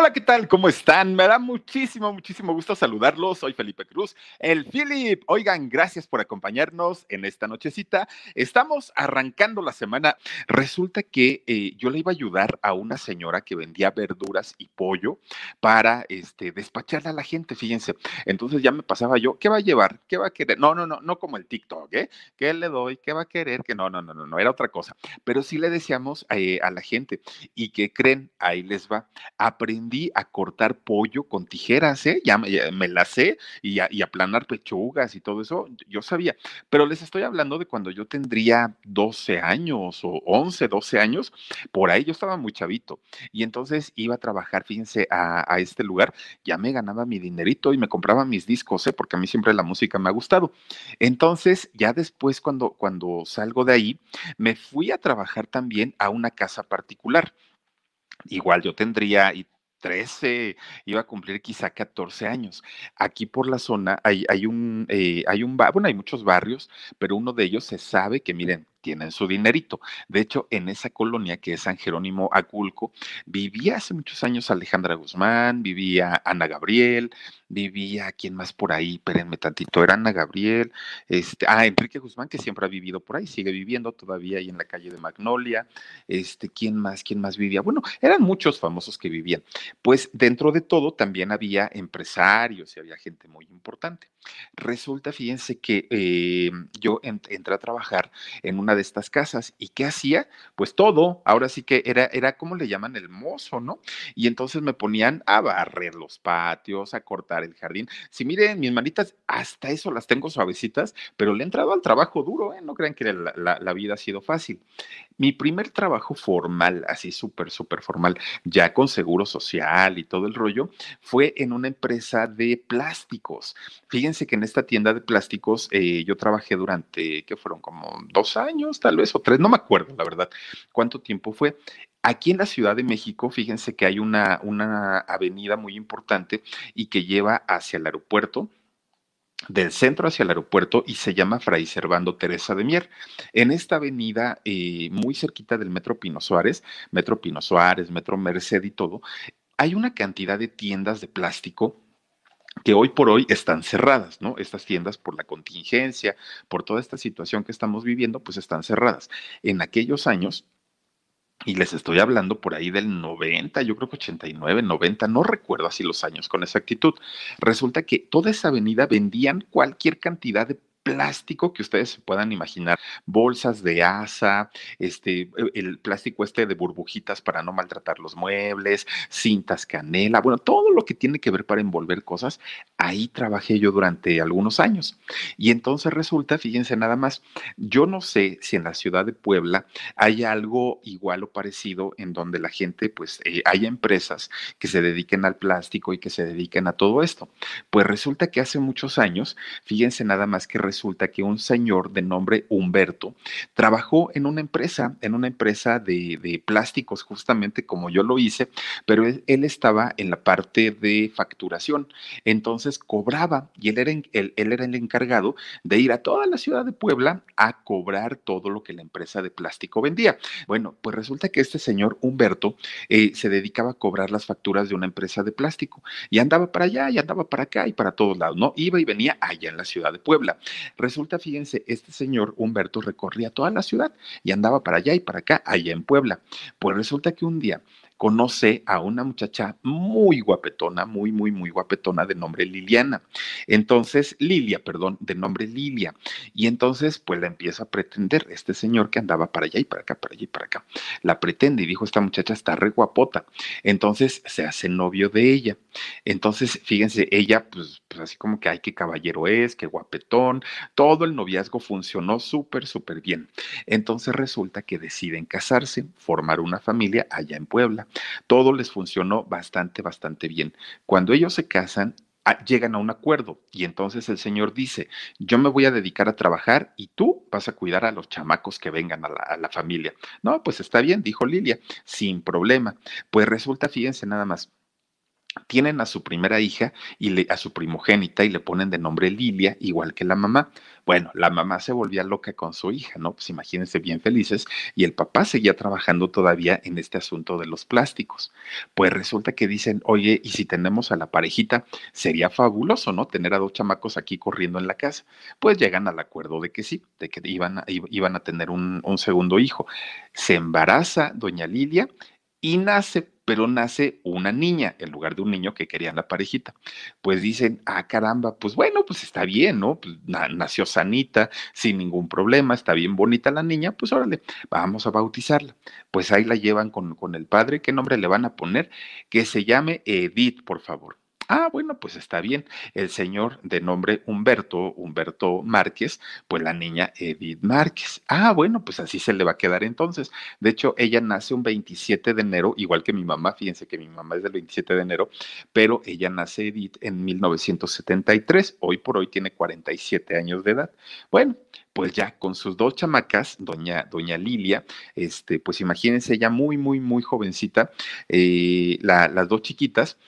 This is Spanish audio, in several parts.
Hola, ¿qué tal? ¿Cómo están? Me da muchísimo, muchísimo gusto saludarlos. Soy Felipe Cruz, el Philip. Oigan, gracias por acompañarnos en esta nochecita. Estamos arrancando la semana. Resulta que eh, yo le iba a ayudar a una señora que vendía verduras y pollo para este, despacharle a la gente, fíjense. Entonces ya me pasaba yo, ¿qué va a llevar? ¿Qué va a querer? No, no, no, no como el TikTok, ¿eh? ¿Qué le doy? ¿Qué va a querer? Que no, no, no, no, no, era otra cosa. Pero sí le decíamos eh, a la gente, ¿y qué creen? Ahí les va. Aprendí a cortar pollo con tijeras, ¿eh? Ya, me la sé y, a, y aplanar pechugas y todo eso, yo sabía. Pero les estoy hablando de cuando yo tendría 12 años o 11, 12 años, por ahí yo estaba muy chavito. Y entonces iba a trabajar, fíjense, a, este lugar, ya me ganaba mi dinerito y me compraba mis discos, ¿eh? Porque a mí siempre la música me ha gustado. Entonces, ya después, cuando, cuando salgo de ahí, me fui a trabajar también a una casa particular. Igual yo tendría, 13, iba a cumplir quizá 14 años. Aquí por la zona hay, hay un, eh, hay un, bueno, hay muchos barrios, pero uno de ellos se sabe que, miren, tienen su dinerito. De hecho, en esa colonia que es San Jerónimo Aculco, vivía hace muchos años Alejandra Guzmán, vivía Ana Gabriel, vivía, ¿quién más por ahí? Espérenme tantito, era Ana Gabriel, este, ah, Enrique Guzmán, que siempre ha vivido por ahí, sigue viviendo todavía ahí en la calle de Magnolia, este, ¿quién más? ¿Quién más vivía? Bueno, eran muchos famosos que vivían. Pues dentro de todo también había empresarios y había gente muy importante. Resulta, fíjense que eh, yo entré a trabajar en una de estas casas y ¿qué hacía? Pues todo, ahora sí que era, era como le llaman el mozo, ¿no? Y entonces me ponían a barrer los patios, a cortar el jardín. Si miren, mis manitas, hasta eso las tengo suavecitas, pero le he entrado al trabajo duro, ¿eh? No crean que la, vida ha sido fácil. Mi primer trabajo formal, así súper, súper formal, ya con seguro social y todo el rollo, fue en una empresa de plásticos. Fíjense que en esta tienda de plásticos eh, yo trabajé durante, ¿qué fueron? Como dos años, tal vez, o tres, no me acuerdo, la verdad, cuánto tiempo fue. Aquí en la Ciudad de México, fíjense que hay una, una avenida muy importante y que lleva hacia el aeropuerto, del centro hacia el aeropuerto y se llama Fray Servando Teresa de Mier. En esta avenida, eh, muy cerquita del Metro Pino Suárez, Metro Pino Suárez, Metro Merced y todo, hay una cantidad de tiendas de plástico que hoy por hoy están cerradas, ¿no? Estas tiendas por la contingencia, por toda esta situación que estamos viviendo, pues están cerradas. En aquellos años, y les estoy hablando por ahí del 90, yo creo que 89, 90, no recuerdo así los años con exactitud. Resulta que toda esa avenida vendían cualquier cantidad de plástico que ustedes se puedan imaginar, bolsas de asa, este, e, el plástico este de burbujitas para no maltratar los muebles, cintas canela, bueno, todo lo que tiene que ver para envolver cosas, ahí trabajé yo durante algunos años. Y entonces resulta, fíjense nada más, yo no sé si en la ciudad de Puebla hay algo igual o parecido en donde la gente, pues, eh, haya empresas que se dediquen al plástico y que se dediquen a todo esto. Pues resulta que hace muchos años, fíjense nada más que resulta que un señor de nombre Humberto trabajó en una empresa, en una empresa de, de plásticos, justamente como yo lo hice, pero él, él, estaba en la parte de facturación. Entonces cobraba y él era, él era el encargado de ir a toda la ciudad de Puebla a cobrar todo lo que la empresa de plástico vendía. Bueno, pues resulta que este señor Humberto eh, se dedicaba a cobrar las facturas de una empresa de plástico y andaba para allá y andaba para acá y para todos lados, ¿no? Iba y venía allá en la ciudad de Puebla. Resulta, fíjense, este señor Humberto recorría toda la ciudad y andaba para allá y para acá, allá en Puebla. Pues resulta que un día conoce a una muchacha muy guapetona, muy, muy, muy guapetona de nombre Liliana. Entonces, Lilia, perdón, de nombre Lilia. Y entonces, pues la empieza a pretender este señor que andaba para allá y para acá, para allá y para acá. La pretende y dijo, esta muchacha está re guapota. Entonces, se hace novio de ella. Entonces, fíjense, ella, pues, pues así como que, ay, qué caballero es, qué guapetón. Todo el noviazgo funcionó súper, súper bien. Entonces, resulta que deciden casarse, formar una familia allá en Puebla. Todo les funcionó bastante, bastante bien. Cuando ellos se casan, ah, llegan a un acuerdo y entonces el señor dice, yo me voy a dedicar a trabajar y tú vas a cuidar a los chamacos que vengan a la, a la familia. No, pues está bien, dijo Lilia, sin problema. Pues resulta, fíjense nada más, tienen a su primera hija y le, a su primogénita y le ponen de nombre Lilia, igual que la mamá. Bueno, la mamá se volvía loca con su hija, ¿no? Pues imagínense bien felices y el papá seguía trabajando todavía en este asunto de los plásticos. Pues resulta que dicen, oye, y si tenemos a la parejita, sería fabuloso, ¿no? Tener a dos chamacos aquí corriendo en la casa. Pues llegan al acuerdo de que sí, de que iban, iban a tener un, un segundo hijo. Se embaraza doña Lilia y nace pero nace una niña en lugar de un niño que querían la parejita. Pues dicen, ah, caramba, pues bueno, pues está bien, ¿no? Pues nació sanita, sin ningún problema, está bien bonita la niña, pues órale, vamos a bautizarla. Pues ahí la llevan con, con el padre, ¿qué nombre le van a poner? Que se llame Edith, por favor. Ah, bueno, pues está bien. El señor de nombre Humberto, Humberto Márquez, pues la niña Edith Márquez. Ah, bueno, pues así se le va a quedar entonces. De hecho, ella nace un 27 de enero, igual que mi mamá, fíjense que mi mamá es del 27 de enero, pero ella nace Edith en 1973. Hoy por hoy tiene 47 años de edad. Bueno, pues ya con sus dos chamacas, doña, doña Lilia, este, pues imagínense ella muy, muy, muy jovencita, eh, las dos chiquitas,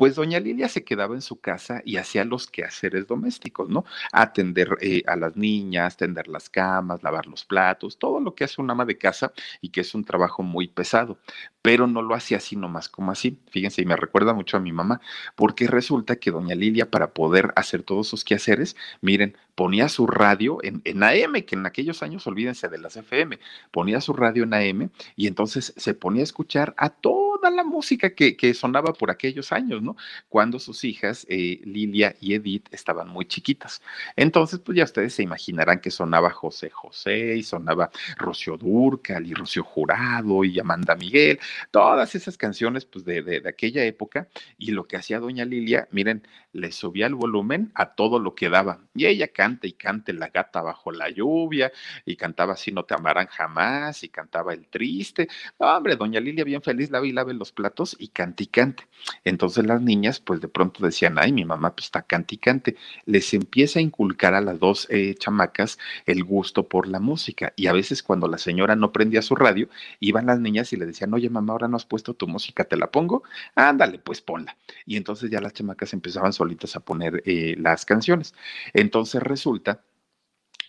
pues doña Lilia se quedaba en su casa y hacía los quehaceres domésticos, ¿no? Atender eh, a las niñas, tender las camas, lavar los platos, todo lo que hace un ama de casa y que es un trabajo muy pesado, pero no lo hacía así nomás como así. Fíjense, y me recuerda mucho a mi mamá, porque resulta que doña Lilia, para poder hacer todos sus quehaceres, miren, ponía su radio en, en AM, que en aquellos años, olvídense de las FM, ponía su radio en AM y entonces se ponía a escuchar a todos la música que, sonaba por aquellos años, ¿no? Cuando sus hijas, eh, Lilia y Edith, estaban muy chiquitas. Entonces, pues ya ustedes se imaginarán que sonaba José José y sonaba Rocío Durcal y Rocío Jurado y Amanda Miguel, todas esas canciones, pues de, de aquella época. Y lo que hacía doña Lilia, miren, le subía el volumen a todo lo que daba. Y ella canta y cante La gata bajo la lluvia, y cantaba Así no te amarán jamás, y cantaba El triste. hombre, doña Lilia bien feliz lava y lave los platos y cante y cante. Entonces las niñas, pues de pronto decían, ay, mi mamá pues está cante y cante. Les empieza a inculcar a las dos eh, chamacas el gusto por la música. Y a veces cuando la señora no prendía su radio, iban las niñas y le decían, oye, mamá, ahora no has puesto tu música, ¿te la pongo? Ándale, pues ponla. Y entonces ya las chamacas empezaban solitas a poner eh, las canciones. Entonces resulta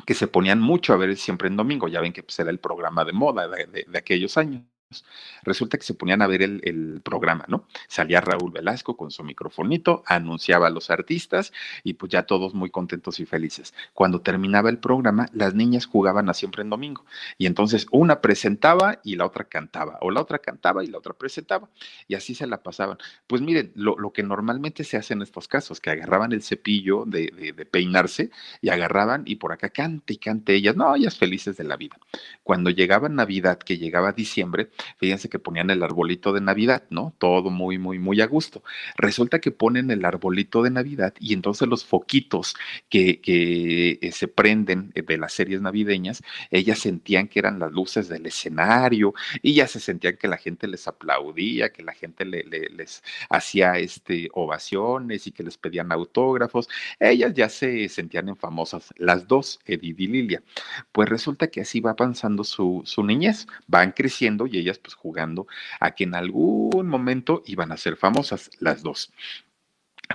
que se ponían mucho a ver siempre en domingo, ya ven que pues, era el programa de moda de aquellos años. Resulta que se ponían a ver el, programa, ¿no? Salía Raúl Velasco con su microfonito, anunciaba a los artistas y pues ya todos muy contentos y felices. Cuando terminaba el programa, las niñas jugaban a siempre en domingo y entonces una presentaba y la otra cantaba, o la otra cantaba y la otra presentaba y así se la pasaban. Pues miren, lo, que normalmente se hace en estos casos, que agarraban el cepillo de, de peinarse y agarraban y por acá cante y cante ellas, no, ellas felices de la vida. Cuando llegaba Navidad, que llegaba diciembre, fíjense que ponían el arbolito de Navidad, ¿no? Todo muy, muy, muy a gusto. Resulta que ponen el arbolito de Navidad y entonces los foquitos que, que eh, se prenden de las series navideñas, ellas sentían que eran las luces del escenario y ya se sentían que la gente les aplaudía, que la gente les hacía este, ovaciones y que les pedían autógrafos. Ellas ya se sentían en famosas, las dos, Edith y Lilia. Pues resulta que así va avanzando su, su niñez, van creciendo y ellas pues jugando a que en algún momento iban a ser famosas las dos.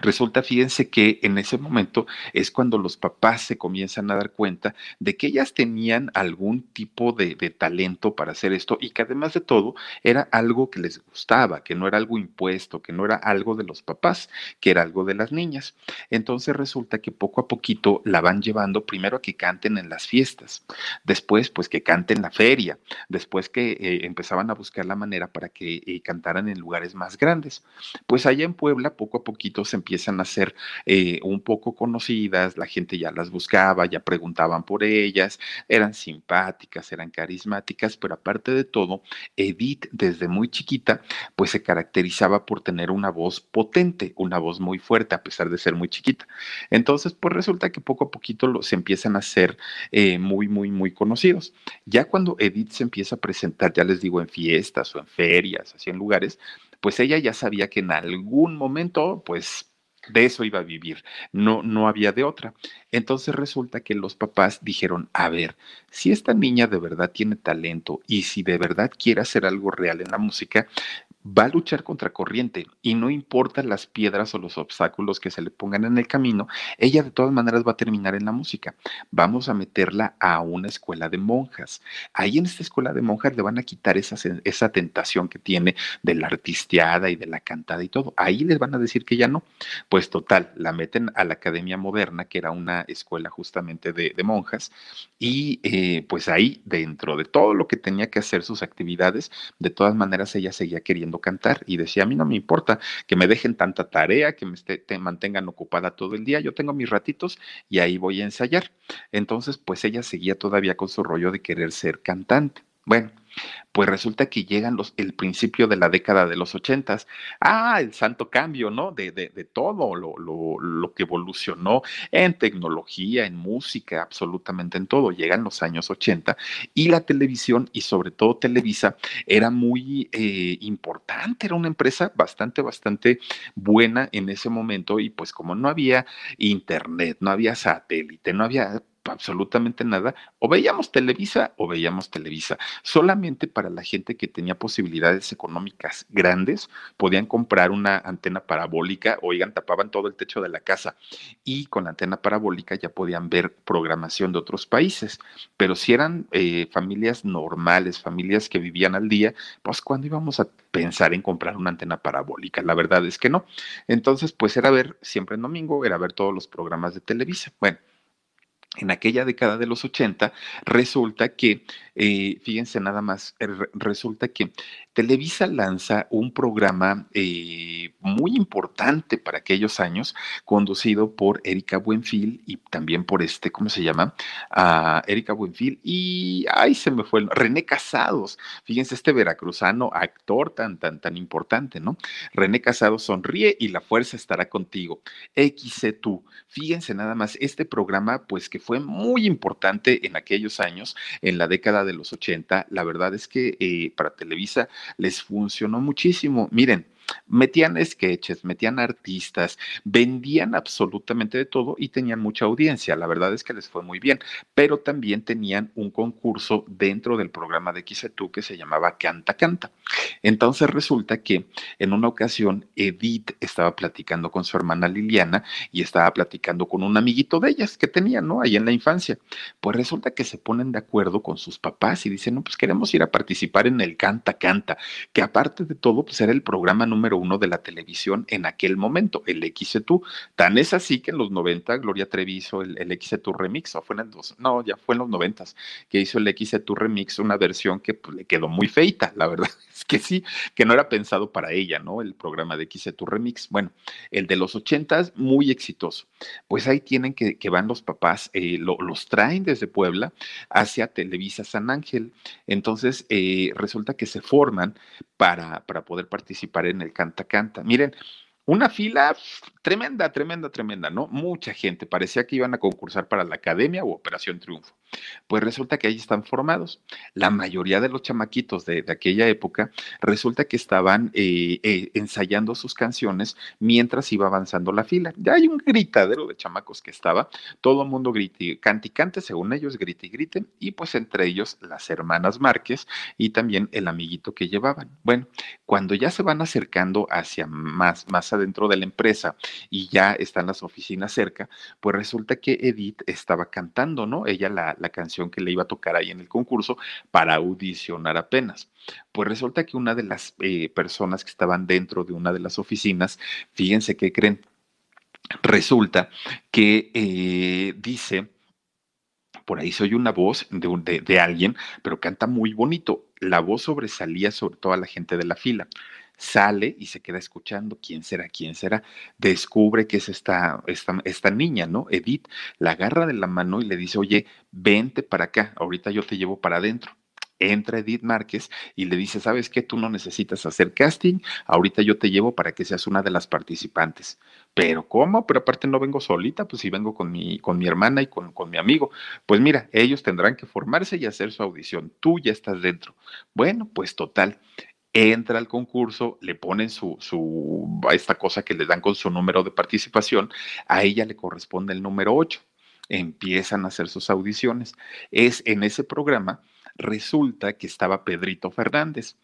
Resulta, fíjense que en ese momento es cuando los papás se comienzan a dar cuenta de que ellas tenían algún tipo de, talento para hacer esto y que además de todo era algo que les gustaba, que no era algo impuesto, que no era algo de los papás, que era algo de las niñas. Entonces resulta que poco a poquito la van llevando primero a que canten en las fiestas, después pues que canten la feria, después que eh, empezaban a buscar la manera para que eh, cantaran en lugares más grandes. Pues allá en Puebla poco a poquito se empiezan a ser eh, un poco conocidas, la gente ya las buscaba, ya preguntaban por ellas, eran simpáticas, eran carismáticas, pero aparte de todo, Edith desde muy chiquita, pues se caracterizaba por tener una voz potente, una voz muy fuerte, a pesar de ser muy chiquita. Entonces, pues resulta que poco a poquito se empiezan a ser eh, muy, muy, muy conocidos. Ya cuando Edith se empieza a presentar, ya les digo, en fiestas o en ferias, así en lugares, pues ella ya sabía que en algún momento, pues de eso iba a vivir, no, no había de otra. Entonces resulta que los papás dijeron, a ver, si esta niña de verdad tiene talento y si de verdad quiere hacer algo real en la música, va a luchar contra corriente y no importa las piedras o los obstáculos que se le pongan en el camino, ella de todas maneras va a terminar en la música. Vamos a meterla a una escuela de monjas. Ahí en esta escuela de monjas le van a quitar esa, esa tentación que tiene de la artisteada y de la cantada y todo. Ahí les van a decir que ya no. Pues total, la meten a la Academia Moderna, que era una escuela justamente de, monjas, y eh, pues ahí dentro de todo lo que tenía que hacer sus actividades, de todas maneras ella seguía queriendo cantar y decía, a mí no me importa que me dejen tanta tarea, que me esté, te mantengan ocupada todo el día, yo tengo mis ratitos y ahí voy a ensayar. Entonces, pues ella seguía todavía con su rollo de querer ser cantante. Bueno, pues resulta que llegan los, el principio de la década de los ochentas. Ah, el santo cambio, ¿no? De, de, de todo lo, lo, lo, que evolucionó en tecnología, en música, absolutamente en todo. Llegan los años 80 y la televisión y sobre todo Televisa era muy eh, importante, era una empresa bastante, bastante buena en ese momento y pues como no había internet, no había satélite, no había absolutamente nada, o veíamos Televisa o veíamos Televisa. Solamente para la gente que tenía posibilidades económicas grandes podían comprar una antena parabólica, oigan, tapaban todo el techo de la casa y con la antena parabólica ya podían ver programación de otros países. Pero si eran eh, familias normales, familias que vivían al día, pues cuando íbamos a pensar en comprar una antena parabólica? La verdad es que no. Entonces, pues era ver siempre en domingo, era ver todos los programas de Televisa. Bueno en aquella década de los 80, resulta que, eh, fíjense nada más, resulta que Televisa lanza un programa eh, muy importante para aquellos años, conducido por Erika Buenfil y también por este, ¿cómo se llama? Uh, Erika Buenfil y, ay, se me fue, René Casados. Fíjense, este veracruzano, actor tan, tan, tan importante, ¿no? René Casados sonríe y la fuerza estará contigo. XC tú. Fíjense nada más, este programa, pues que fue muy importante en aquellos años, en la década de los 80, la verdad es que eh, para Televisa les funcionó muchísimo. Miren, metían sketches, metían artistas, vendían absolutamente de todo y tenían mucha audiencia. La verdad es que les fue muy bien, pero también tenían un concurso dentro del programa de XETU que se llamaba Canta Canta. Entonces resulta que en una ocasión Edith estaba platicando con su hermana Liliana y estaba platicando con un amiguito de ellas que tenían, ¿no? Ahí en la infancia. Pues resulta que se ponen de acuerdo con sus papás y dicen, no, pues queremos ir a participar en el Canta Canta, que aparte de todo, pues era el programa número uno de la televisión en aquel momento, el XETU. Tan es así que en los 90 Gloria Trevi hizo el, el XETU Remix, o fue en el dos, no, ya fue en los 90 que hizo el XETU Remix, una versión que pues, le quedó muy feita, la verdad es que sí, que no era pensado para ella, ¿no? El programa de XETU Remix. Bueno, el de los 80 muy exitoso. Pues ahí tienen que, van los papás, eh, lo, los traen desde Puebla hacia Televisa San Ángel. Entonces, eh, resulta que se forman para, para poder participar en Canta Canta. Miren, una fila tremenda, tremenda, tremenda, ¿no? Mucha gente. Parecía que iban a concursar para la Academia o Operación Triunfo. Pues resulta que ahí están formados. La mayoría de los chamaquitos de, de aquella época resulta que estaban eh, eh, ensayando sus canciones mientras iba avanzando la fila. Ya hay un gritadero de chamacos que estaba, todo el mundo grite, cante y cante, según ellos, grite y grite, y pues entre ellos las hermanas Márquez y también el amiguito que llevaban. Bueno, cuando ya se van acercando hacia más, más adentro de la empresa y ya están las oficinas cerca, pues resulta que Edith estaba cantando, ¿no? Ella la, canción que le iba a tocar ahí en el concurso para audicionar apenas. Pues resulta que una de las eh, personas que estaban dentro de una de las oficinas, fíjense qué creen, resulta que eh, dice por ahí soy una voz de, alguien, pero canta muy bonito. La voz sobresalía sobre toda la gente de la fila sale y se queda escuchando quién será, quién será, descubre que es esta, esta, esta niña, ¿no? Edith, la agarra de la mano y le dice, oye, vente para acá, ahorita yo te llevo para adentro entra Edith Márquez y le dice, ¿sabes qué? Tú no necesitas hacer casting, ahorita yo te llevo para que seas una de las participantes. Pero ¿cómo? Pero aparte no vengo solita, pues si vengo con mi, con mi hermana y con, con mi amigo. Pues mira, ellos tendrán que formarse y hacer su audición. Tú ya estás dentro. Bueno, pues total entra al concurso, le ponen su, su, esta cosa que le dan con su número de participación, a ella le corresponde el número 8. Empiezan a hacer sus audiciones. Es en ese programa, resulta que estaba Pedrito Fernández.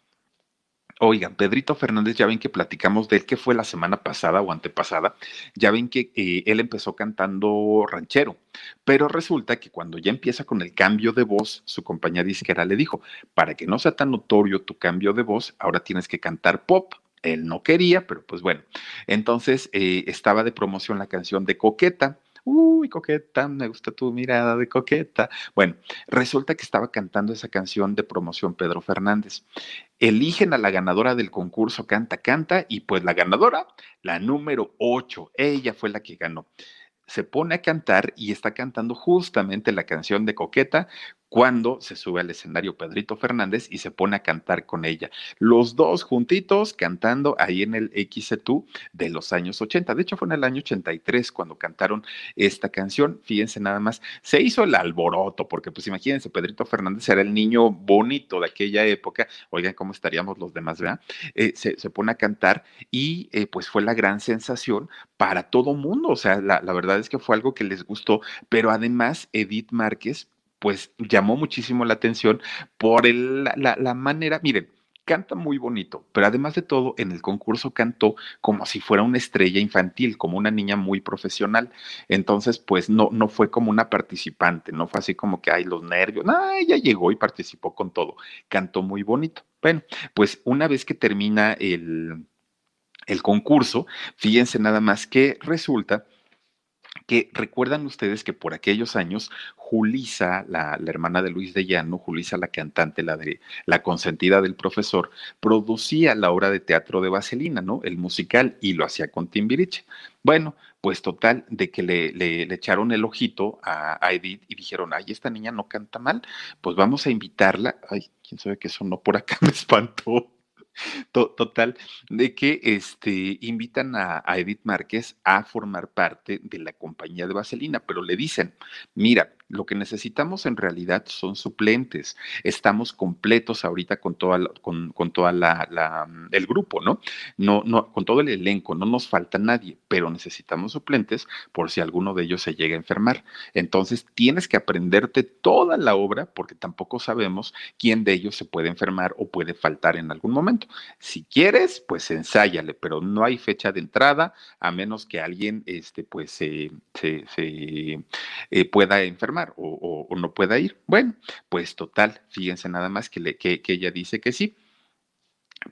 Oigan, Pedrito Fernández, ya ven que platicamos de él que fue la semana pasada o antepasada, ya ven que eh, él empezó cantando ranchero, pero resulta que cuando ya empieza con el cambio de voz, su compañía disquera le dijo, para que no sea tan notorio tu cambio de voz, ahora tienes que cantar pop. Él no quería, pero pues bueno. Entonces eh, estaba de promoción la canción de Coqueta uy, coqueta, me gusta tu mirada de coqueta. Bueno, resulta que estaba cantando esa canción de promoción Pedro Fernández. Eligen a la ganadora del concurso Canta Canta y pues la ganadora, la número 8, ella fue la que ganó se pone a cantar y está cantando justamente la canción de Coqueta cuando se sube al escenario Pedrito Fernández y se pone a cantar con ella. Los dos juntitos cantando ahí en el XC2 de los años 80. De hecho, fue en el año 83 cuando cantaron esta canción. Fíjense nada más, se hizo el alboroto, porque pues imagínense, Pedrito Fernández era el niño bonito de aquella época. Oigan, ¿cómo estaríamos los demás, verdad? Eh, se, pone a cantar y eh, pues fue la gran sensación para todo mundo. O sea, la verdad es que fue algo que les gustó, pero además Edith Márquez pues llamó muchísimo la atención por la, manera, miren, canta muy bonito, pero además de todo, en el concurso cantó como si fuera una estrella infantil, como una niña muy profesional. Entonces, pues no, no fue como una participante, no fue así como que hay los nervios, no, ella llegó y participó con todo, cantó muy bonito. Bueno, pues una vez que termina el, el concurso, fíjense nada más que resulta recuerdan ustedes que por aquellos años Julisa, la, hermana de Luis de Llano, Julisa la cantante, la de la consentida del profesor, producía la obra de teatro de Vaselina, ¿no? El musical y lo hacía con Timbiriche. Bueno, pues total, de que le, le, echaron el ojito a, a, Edith y dijeron, ay, esta niña no canta mal, pues vamos a invitarla. Ay, quién sabe que eso no por acá me espantó. Total, de que este, invitan a, Edith Márquez a formar parte de la compañía de Vaselina, pero le dicen, mira, lo que necesitamos en realidad son suplentes. Estamos completos ahorita con toda, con, toda la, el grupo, ¿no? ¿no? No, con todo el elenco, no nos falta nadie, pero necesitamos suplentes por si alguno de ellos se llega a enfermar. Entonces tienes que aprenderte toda la obra porque tampoco sabemos quién de ellos se puede enfermar o puede faltar en algún momento. Si quieres, pues ensáyale, pero no hay fecha de entrada a menos que alguien, este, pues, se, se, eh, pueda enfermar o, no pueda ir. Bueno, pues total, fíjense nada más que, que, ella dice que sí.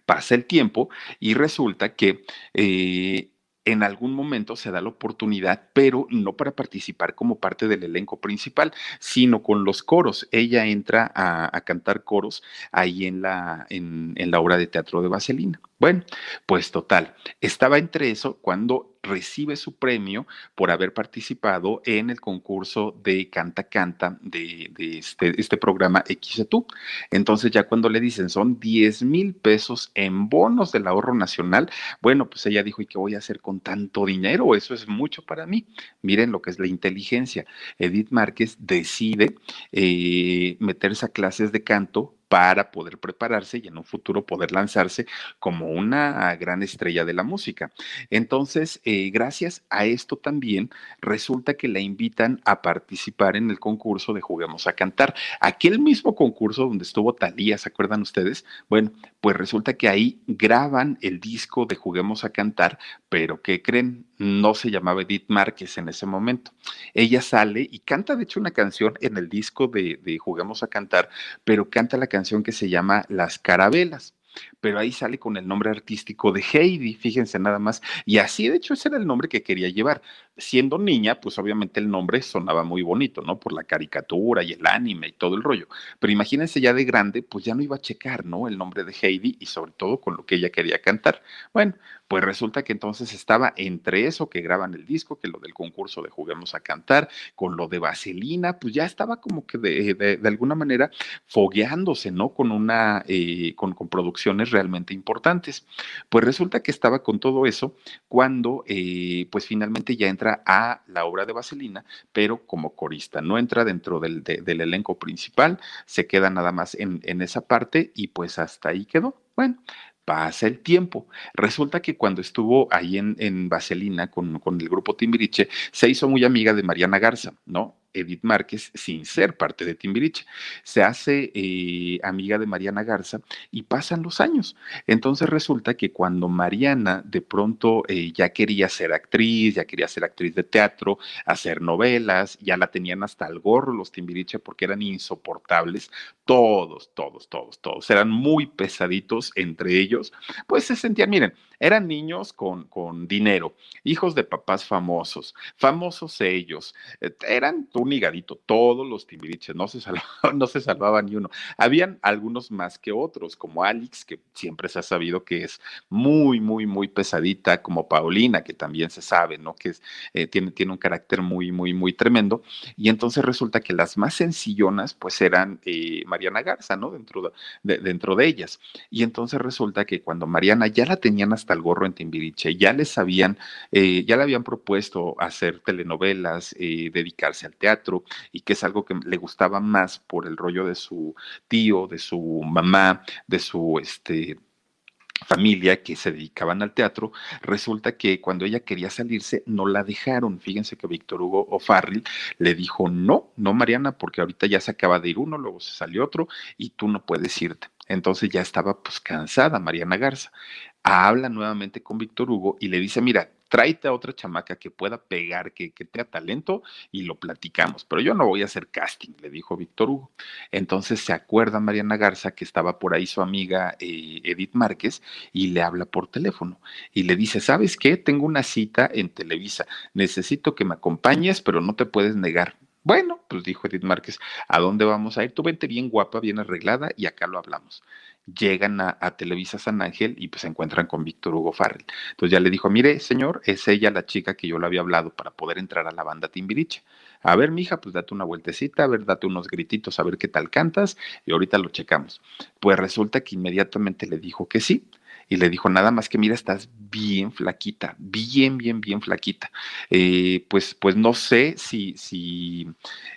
Pasa el tiempo y resulta que eh, en algún momento se da la oportunidad, pero no para participar como parte del elenco principal, sino con los coros. Ella entra a, cantar coros ahí en la, en la obra de teatro de Vaselina. Bueno, pues total, estaba entre eso cuando recibe su premio por haber participado en el concurso de Canta Canta de, este, este, programa XETU. Entonces ya cuando le dicen son 10 mil pesos en bonos del ahorro nacional, bueno, pues ella dijo, ¿y qué voy a hacer con tanto dinero? Eso es mucho para mí. Miren lo que es la inteligencia. Edith Márquez decide eh, meterse a clases de canto para poder prepararse y en un futuro poder lanzarse como una gran estrella de la música. Entonces, eh, gracias a esto también resulta que la invitan a participar en el concurso de Juguemos a Cantar. Aquel mismo concurso donde estuvo Talía, ¿se acuerdan ustedes? Bueno, pues resulta que ahí graban el disco de Juguemos a Cantar, pero ¿qué creen? No se llamaba Edith Márquez en ese momento. Ella sale y canta, de hecho, una canción en el disco de, de Juguemos a Cantar, pero canta la canción canción que se llama Las Carabelas pero ahí sale con el nombre artístico de Heidi, fíjense nada más. Y así, de hecho, ese era el nombre que quería llevar. Siendo niña, pues obviamente el nombre sonaba muy bonito, ¿no? Por la caricatura y el anime y todo el rollo. Pero imagínense ya de grande, pues ya no iba a checar, ¿no? El nombre de Heidi y sobre todo con lo que ella quería cantar. Bueno, pues resulta que entonces estaba entre eso que graban el disco, que lo del concurso de Juguemos a Cantar, con lo de Vaselina, pues ya estaba como que de, de, alguna manera fogueándose, ¿no? Con una, eh, con, con producción realmente importantes. Pues resulta que estaba con todo eso cuando eh, pues finalmente ya entra a la obra de Vaselina, pero como corista, no entra dentro del, elenco principal, se queda nada más en, en esa parte y pues hasta ahí quedó. Bueno, pasa el tiempo. Resulta que cuando estuvo ahí en, en Vaselina con, con, el grupo Timbiriche, se hizo muy amiga de Mariana Garza, ¿no? Edith Márquez sin ser parte de Timbiriche. Se hace eh, amiga de Mariana Garza y pasan los años. Entonces resulta que cuando Mariana de pronto eh, ya quería ser actriz, ya quería ser actriz de teatro, hacer novelas, ya la tenían hasta el gorro los Timbiriche porque eran insoportables, todos, todos, todos, todos, eran muy pesaditos entre ellos, pues se sentían, miren, eran niños con, con dinero, hijos de papás famosos, famosos ellos, eh, eran un higadito, todos los timbiriches, no se, salvaba, no se salvaba ni uno. Habían algunos más que otros, como Alex, que siempre se ha sabido que es muy, muy, muy pesadita, como Paulina, que también se sabe, ¿no? Que eh, tiene, tiene un carácter muy, muy, muy tremendo. Y entonces resulta que las más sencillonas, pues eran eh, Mariana Garza, ¿no? Dentro de, dentro de ellas. Y entonces resulta que cuando Mariana ya la tenían hasta el gorro en Timbiriche, ya les habían, eh, ya le habían propuesto hacer telenovelas, dedicarse al teatro, y que es algo que le gustaba más por el rollo de su tío, de su mamá, de su este, familia que se dedicaban al teatro, resulta que cuando ella quería salirse no la dejaron. Fíjense que Víctor Hugo O'Farrill le dijo, no, no Mariana, porque ahorita ya se acaba de ir uno, luego se salió otro y tú no puedes irte. Entonces ya estaba pues cansada Mariana Garza. Habla nuevamente con Víctor Hugo y le dice, mira, tráete a otra chamaca que pueda pegar, que, que tenga talento y lo platicamos. Pero yo no voy a hacer casting, le dijo Víctor Hugo. Entonces se acuerda Mariana Garza que estaba por ahí su amiga eh, Edith Márquez y le habla por teléfono y le dice, ¿sabes qué? Tengo una cita en Televisa, necesito que me acompañes, pero no te puedes negar. Bueno, pues dijo Edith Márquez, ¿a dónde vamos a ir? Tú vente bien guapa, bien arreglada y acá lo hablamos llegan a, Televisa San Ángel y pues se encuentran con Víctor Hugo Farrell. Entonces ya le dijo, mire, señor, es ella la chica que yo le había hablado para poder entrar a la banda Timbiriche. A ver, mija, pues date una vueltecita, a ver, date unos grititos, a ver qué tal cantas y ahorita lo checamos. Pues resulta que inmediatamente le dijo que sí y le dijo nada más que mira, estás bien flaquita, bien, bien, bien flaquita. Eh, pues, pues no sé si, si,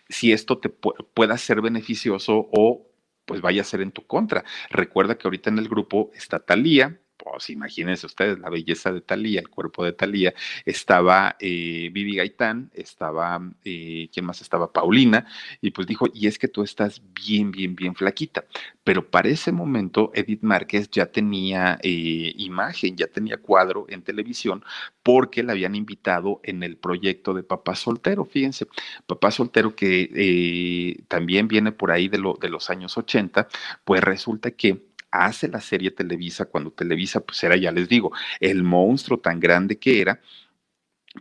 si esto te pueda ser beneficioso o pues vaya a ser en tu contra. Recuerda que ahorita en el grupo está Talía, pues imagínense ustedes la belleza de Talía, el cuerpo de Talía, estaba eh, Vivi Gaitán, estaba, eh, ¿quién más estaba? Paulina, y pues dijo, y es que tú estás bien, bien, bien flaquita. Pero para ese momento Edith Márquez ya tenía eh, imagen, ya tenía cuadro en televisión, porque la habían invitado en el proyecto de Papá Soltero, fíjense, Papá Soltero que eh, también viene por ahí de, de los años 80, pues resulta que hace la serie Televisa, cuando Televisa pues era, ya les digo, el monstruo tan grande que era,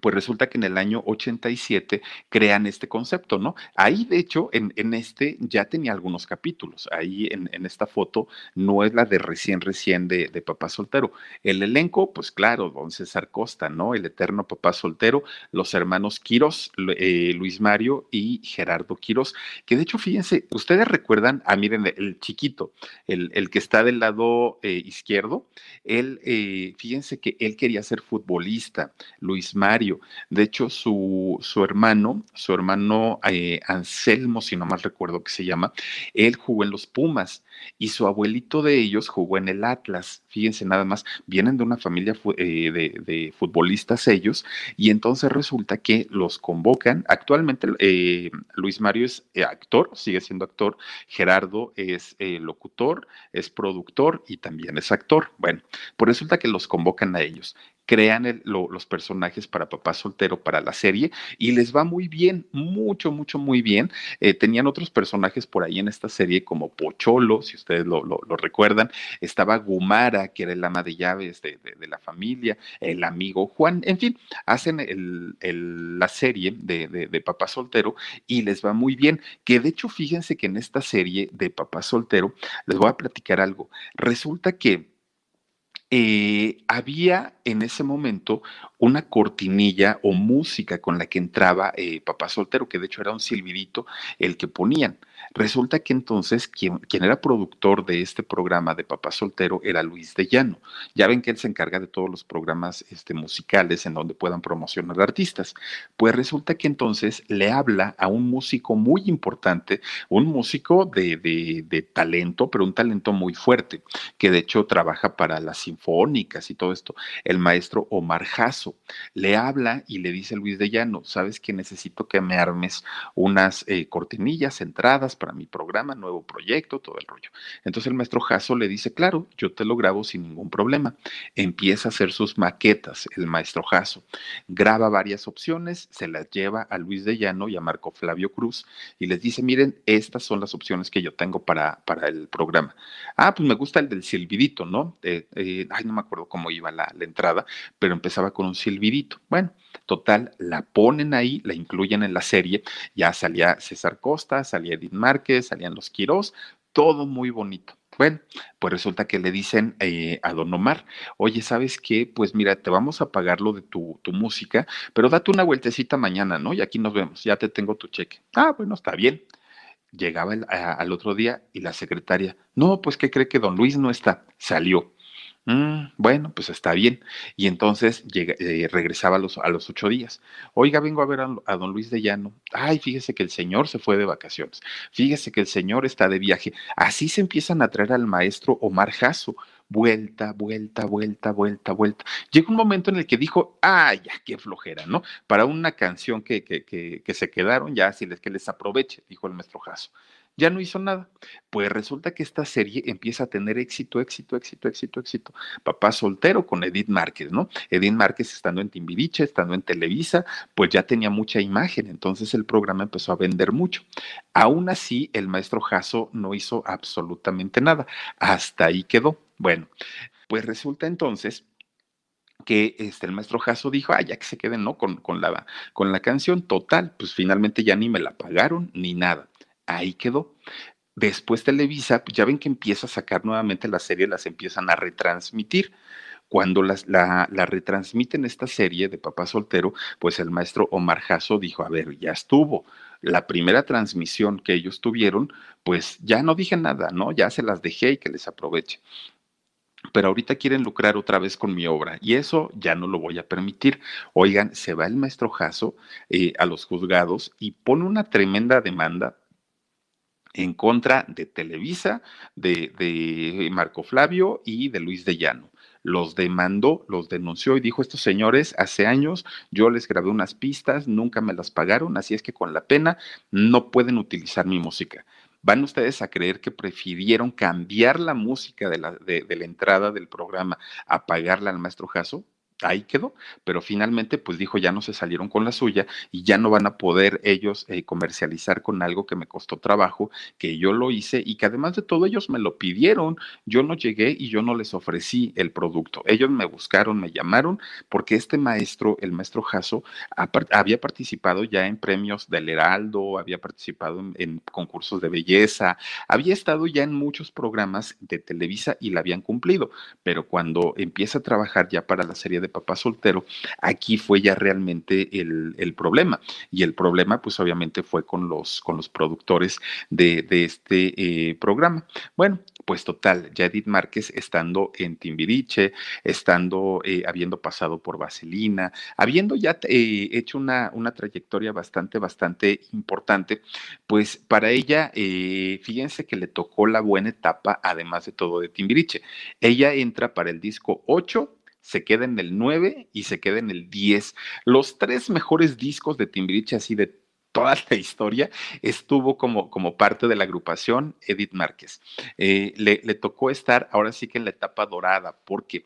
pues resulta que en el año 87 crean este concepto, ¿no? Ahí, de hecho, en, en este ya tenía algunos capítulos. Ahí en, en, esta foto no es la de recién, recién de, de, Papá Soltero. El elenco, pues claro, don César Costa, ¿no? El eterno Papá Soltero, los hermanos Quiros, eh, Luis Mario y Gerardo Quiros, que de hecho, fíjense, ustedes recuerdan, ah, miren, el chiquito, el, el que está del lado eh, izquierdo, él, eh, fíjense que él quería ser futbolista, Luis Mario de hecho, su, su hermano, su hermano eh, Anselmo, si no mal recuerdo que se llama, él jugó en los Pumas y su abuelito de ellos jugó en el Atlas. Fíjense nada más, vienen de una familia eh, de, futbolistas ellos y entonces resulta que los convocan. Actualmente eh, Luis Mario es actor, sigue siendo actor, Gerardo es locutor, es productor y también es actor. Bueno, pues resulta que los convocan a ellos crean los personajes para Papá Soltero para la serie y les va muy bien, mucho, mucho, muy bien. Eh, tenían otros personajes por ahí en esta serie como Pocholo, si ustedes lo, recuerdan, estaba Gumara, que era el ama de llaves de, la familia, el amigo Juan, en fin, hacen la serie de, de Papá Soltero y les va muy bien. Que de hecho, fíjense que en esta serie de Papá Soltero, les voy a platicar algo. Resulta que eh, había en ese momento una cortinilla o música con la que entraba eh, Papá Soltero, que de hecho era un silbidito el que ponían. Resulta que entonces quien, era productor de este programa de Papá Soltero era Luis de Llano. Ya ven que él se encarga de todos los programas este, musicales en donde puedan promocionar artistas. Pues resulta que entonces le habla a un músico muy importante, un músico de, de, de talento, pero un talento muy fuerte, que de hecho trabaja para las sinfónicas y todo esto, el maestro Omar Jasso. Le habla y le dice a Luis de Llano, sabes que necesito que me armes unas eh, cortinillas, entradas para mi programa, nuevo proyecto, todo el rollo. Entonces el maestro Jasso le dice, claro, yo te lo grabo sin ningún problema. Empieza a hacer sus maquetas, el maestro Jasso. Graba varias opciones, se las lleva a Luis de Llano y a Marco Flavio Cruz y les dice, miren, estas son las opciones que yo tengo para, para el programa. Ah, pues me gusta el del silbidito, ¿no? Eh, eh, ay, no me acuerdo cómo iba la, la entrada, pero empezaba con un silbidito. Bueno, total, la ponen ahí, la incluyen en la serie, ya salía César Costa, salía Edith Márquez, salían los Quirós, todo muy bonito. Bueno, pues resulta que le dicen eh, a Don Omar, oye, ¿sabes qué? Pues mira, te vamos a pagar lo de tu, tu, música, pero date una vueltecita mañana, ¿no? Y aquí nos vemos, ya te tengo tu cheque. Ah, bueno, está bien. Llegaba el, al otro día y la secretaria, no, pues ¿qué cree que don Luis no está? Salió. Mm, bueno, pues está bien. Y entonces llega, eh, regresaba a los, a los, ocho días. Oiga, vengo a ver a, don Luis de Llano. Ay, fíjese que el señor se fue de vacaciones. Fíjese que el señor está de viaje. Así se empiezan a traer al maestro Omar Jasso. Vuelta, vuelta, vuelta, vuelta, vuelta. Llega un momento en el que dijo, ay, ya, qué flojera, ¿no? Para una canción que, que, que, que se quedaron, ya, si les que les aproveche, dijo el maestro Jasso ya no hizo nada. Pues resulta que esta serie empieza a tener éxito, éxito, éxito, éxito, éxito. Papá soltero con Edith Márquez, ¿no? Edith Márquez estando en Timbiriche, estando en Televisa, pues ya tenía mucha imagen, entonces el programa empezó a vender mucho. Aún así, el maestro Jasso no hizo absolutamente nada. Hasta ahí quedó. Bueno, pues resulta entonces que este, el maestro Jasso dijo, ah, ya que se queden, ¿no? Con, con, la, con la canción total, pues finalmente ya ni me la pagaron ni nada ahí quedó. Después Televisa, pues ya ven que empieza a sacar nuevamente la serie, las empiezan a retransmitir. Cuando las, la, la, retransmiten esta serie de Papá Soltero, pues el maestro Omar Jasso dijo, a ver, ya estuvo. La primera transmisión que ellos tuvieron, pues ya no dije nada, ¿no? Ya se las dejé y que les aproveche pero ahorita quieren lucrar otra vez con mi obra y eso ya no lo voy a permitir. Oigan, se va el maestro Jasso eh, a los juzgados y pone una tremenda demanda en contra de Televisa, de, de, Marco Flavio y de Luis de Llano. Los demandó, los denunció y dijo, estos señores, hace años yo les grabé unas pistas, nunca me las pagaron, así es que con la pena no pueden utilizar mi música. ¿Van ustedes a creer que prefirieron cambiar la música de la, de, la entrada del programa a pagarla al maestro Jasso? Ahí quedó, pero finalmente pues dijo ya no se salieron con la suya y ya no van a poder ellos eh, comercializar con algo que me costó trabajo, que yo lo hice y que además de todo ellos me lo pidieron, yo no llegué y yo no les ofrecí el producto, ellos me buscaron, me llamaron porque este maestro, el maestro Jasso, había participado ya en premios del Heraldo, había participado en, en concursos de belleza, había estado ya en muchos programas de Televisa y la habían cumplido, pero cuando empieza a trabajar ya para la serie de papá soltero, aquí fue ya realmente el, el, problema. Y el problema, pues obviamente fue con los, con los productores de, este eh, programa. Bueno, pues total, ya Edith Márquez estando en Timbiriche, estando, eh, habiendo pasado por Vaselina, habiendo ya eh, hecho una, una, trayectoria bastante, bastante importante, pues para ella, fíjense que le tocó la buena etapa, además de todo de Timbiriche. Ella entra para el disco 8 se queda en el 9 y se queda en el 10. Los tres mejores discos de Timbiriche, así de toda la historia, estuvo como, como parte de la agrupación Edith Márquez. Eh, le, le, tocó estar ahora sí que en la etapa dorada, porque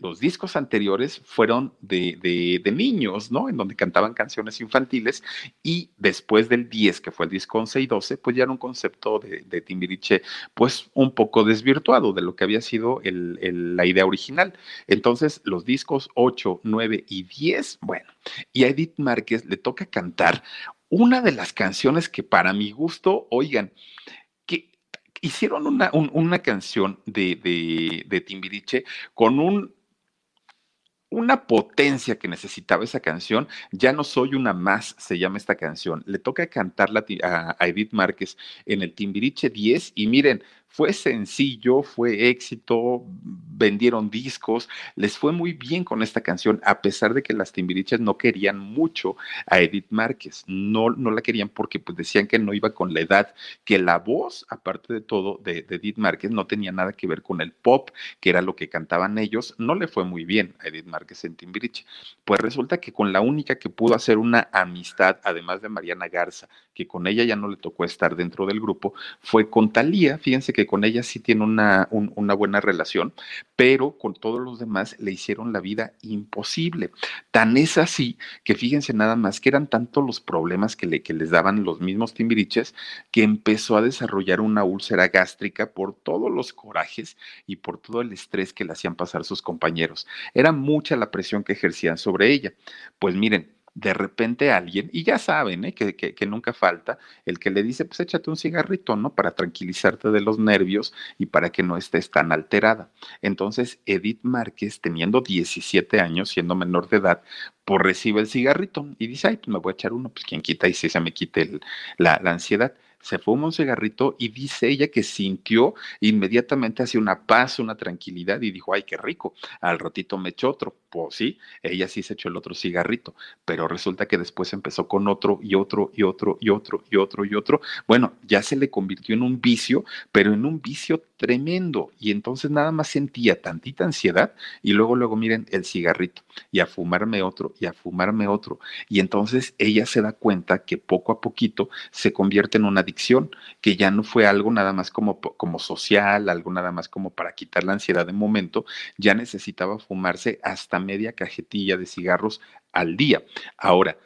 los discos anteriores fueron de, de, niños, ¿no? En donde cantaban canciones infantiles y después del 10, que fue el disco 11 y 12, pues ya era un concepto de, de Timbiriche, pues un poco desvirtuado de lo que había sido el, la idea original. Entonces, los discos 8, 9 y 10, bueno, y a Edith Márquez le toca cantar una de las canciones que para mi gusto, oigan, que hicieron una, un, una canción de, de Timbiriche con un una potencia que necesitaba esa canción. Ya no soy una más, se llama esta canción. Le toca cantarla a, Edith Márquez en el Timbiriche 10 y miren, fue sencillo, fue éxito, vendieron discos, les fue muy bien con esta canción, a pesar de que las Timbiriches no querían mucho a Edith Márquez, no, no la querían porque pues, decían que no iba con la edad, que la voz, aparte de todo, de, de, Edith Márquez no tenía nada que ver con el pop, que era lo que cantaban ellos, no le fue muy bien a Edith Márquez en Timbiriche. Pues resulta que con la única que pudo hacer una amistad, además de Mariana Garza, que con ella ya no le tocó estar dentro del grupo, fue con Talía, fíjense que con ella sí tiene una, una buena relación, pero con todos los demás le hicieron la vida imposible. Tan es así que fíjense nada más que eran tantos los problemas que, le, que les daban los mismos timbiriches que empezó a desarrollar una úlcera gástrica por todos los corajes y por todo el estrés que le hacían pasar sus compañeros. Era mucha la presión que ejercían sobre ella. Pues miren, de repente alguien, y ya saben ¿eh? que, que, nunca falta, el que le dice, pues échate un cigarrito, ¿no? Para tranquilizarte de los nervios y para que no estés tan alterada. Entonces, Edith Márquez, teniendo 17 años, siendo menor de edad, pues recibe el cigarrito y dice, ay, pues me voy a echar uno, pues quien quita y si se me quite la, la ansiedad se fuma un cigarrito y dice ella que sintió inmediatamente hacia una paz, una tranquilidad y dijo, ay, qué rico, al ratito me echó otro. Pues sí, ella sí se echó el otro cigarrito, pero resulta que después empezó con otro y otro y otro y otro y otro y otro. Bueno, ya se le convirtió en un vicio, pero en un vicio tremendo. Y entonces nada más sentía tantita ansiedad y luego, luego miren el cigarrito y a fumarme otro y a fumarme otro. Y entonces ella se da cuenta que poco a poquito se convierte en una adicción, que ya no fue algo nada más como, como social, algo nada más como para quitar la ansiedad de momento, ya necesitaba fumarse hasta media cajetilla de cigarros al día. Ahora,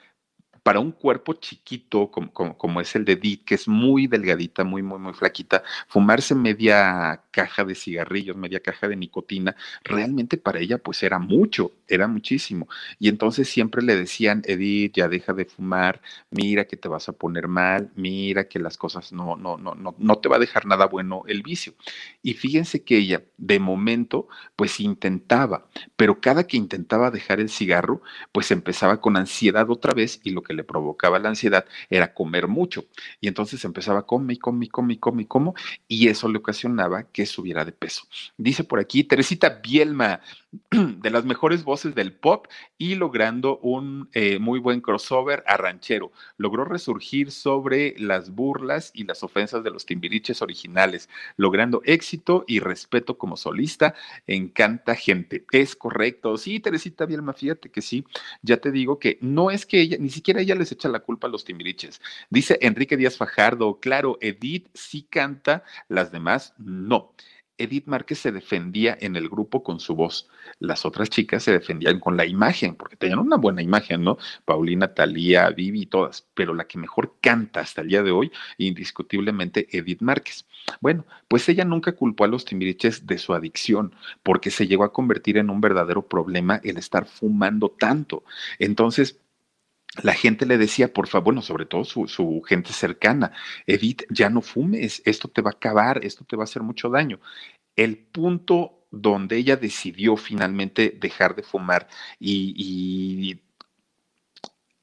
para un cuerpo chiquito como, es el de Edith, que es muy delgadita, muy, muy, muy flaquita, fumarse media caja de cigarrillos, media caja de nicotina, realmente para ella pues era mucho, era muchísimo. Y entonces siempre le decían, Edith, ya deja de fumar, mira que te vas a poner mal, mira que las cosas no, no, no, no, no te va a dejar nada bueno el vicio. Y fíjense que ella, de momento, pues intentaba, pero cada que intentaba dejar el cigarro, pues empezaba con ansiedad otra vez y lo que le provocaba la ansiedad era comer mucho. Y entonces empezaba a comer y comer y comer y comer y comer, y eso le ocasionaba que subiera de peso. Dice por aquí Teresita Bielma, de las mejores voces del pop y logrando un eh, muy buen crossover a ranchero. Logró resurgir sobre las burlas y las ofensas de los timbiriches originales, logrando éxito y respeto como solista. Encanta gente. Es correcto. Sí, Teresita Bielma, fíjate que sí. Ya te digo que no es que ella, ni siquiera ella les echa la culpa a los timbiriches. Dice Enrique Díaz Fajardo, claro, Edith sí canta, las demás no. Edith Márquez se defendía en el grupo con su voz. Las otras chicas se defendían con la imagen, porque tenían una buena imagen, ¿no? Paulina, Talía, Vivi y todas. Pero la que mejor canta hasta el día de hoy, indiscutiblemente, Edith Márquez. Bueno, pues ella nunca culpó a los timiriches de su adicción, porque se llegó a convertir en un verdadero problema el estar fumando tanto. Entonces, la gente le decía, por favor, bueno, sobre todo su, gente cercana, Edith, ya no fumes, esto te va a acabar, esto te va a hacer mucho daño. El punto donde ella decidió finalmente dejar de fumar y,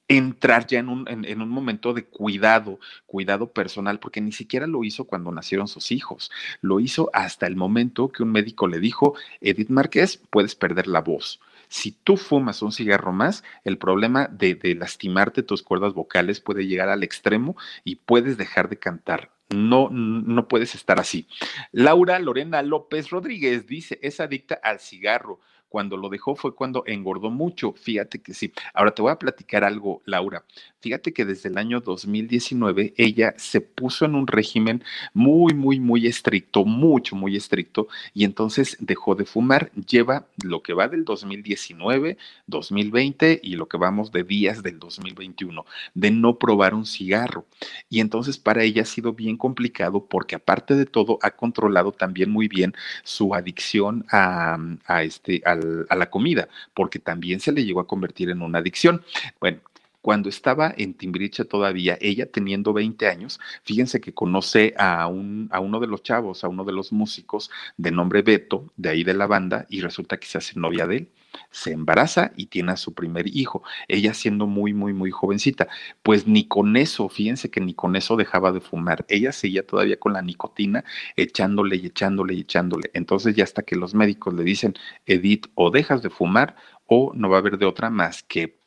entrar ya en un, en, un, momento de cuidado, cuidado personal, porque ni siquiera lo hizo cuando nacieron sus hijos, lo hizo hasta el momento que un médico le dijo, Edith Márquez, puedes perder la voz si tú fumas un cigarro más, el problema de, lastimarte tus cuerdas vocales puede llegar al extremo y puedes dejar de cantar. No, no puedes estar así. Laura Lorena López Rodríguez dice, es adicta al cigarro cuando lo dejó fue cuando engordó mucho. Fíjate que sí. Ahora te voy a platicar algo, Laura. Fíjate que desde el año 2019 ella se puso en un régimen muy, muy, muy estricto, mucho, muy estricto, y entonces dejó de fumar. Lleva lo que va del 2019, 2020 y lo que vamos de días del 2021, de no probar un cigarro. Y entonces para ella ha sido bien complicado porque aparte de todo ha controlado también muy bien su adicción a, a este, a la comida, porque también se le llegó a convertir en una adicción. Bueno, cuando estaba en Timbiriche todavía, ella teniendo 20 años, fíjense que conoce a, un, a uno de los chavos, a uno de los músicos de nombre Beto, de ahí de la banda, y resulta que se hace novia de él. Se embaraza y tiene a su primer hijo, ella siendo muy, muy, muy jovencita. Pues ni con eso, fíjense que ni con eso dejaba de fumar, ella seguía todavía con la nicotina, echándole y echándole y echándole. Entonces ya hasta que los médicos le dicen, Edith, o dejas de fumar o no va a haber de otra más que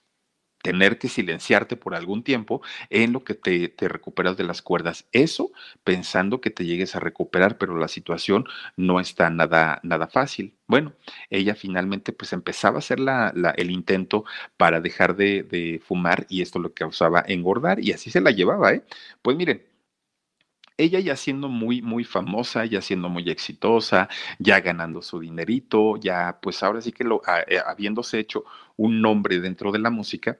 tener que silenciarte por algún tiempo en lo que te, te, recuperas de las cuerdas. Eso pensando que te llegues a recuperar, pero la situación no está nada, nada fácil. Bueno, ella finalmente pues empezaba a hacer la, la, el intento para dejar de, de, fumar y esto lo causaba engordar y así se la llevaba, ¿eh? Pues miren, ella ya siendo muy, muy famosa, ya siendo muy exitosa, ya ganando su dinerito, ya pues ahora sí que lo, eh, habiéndose hecho un nombre dentro de la música,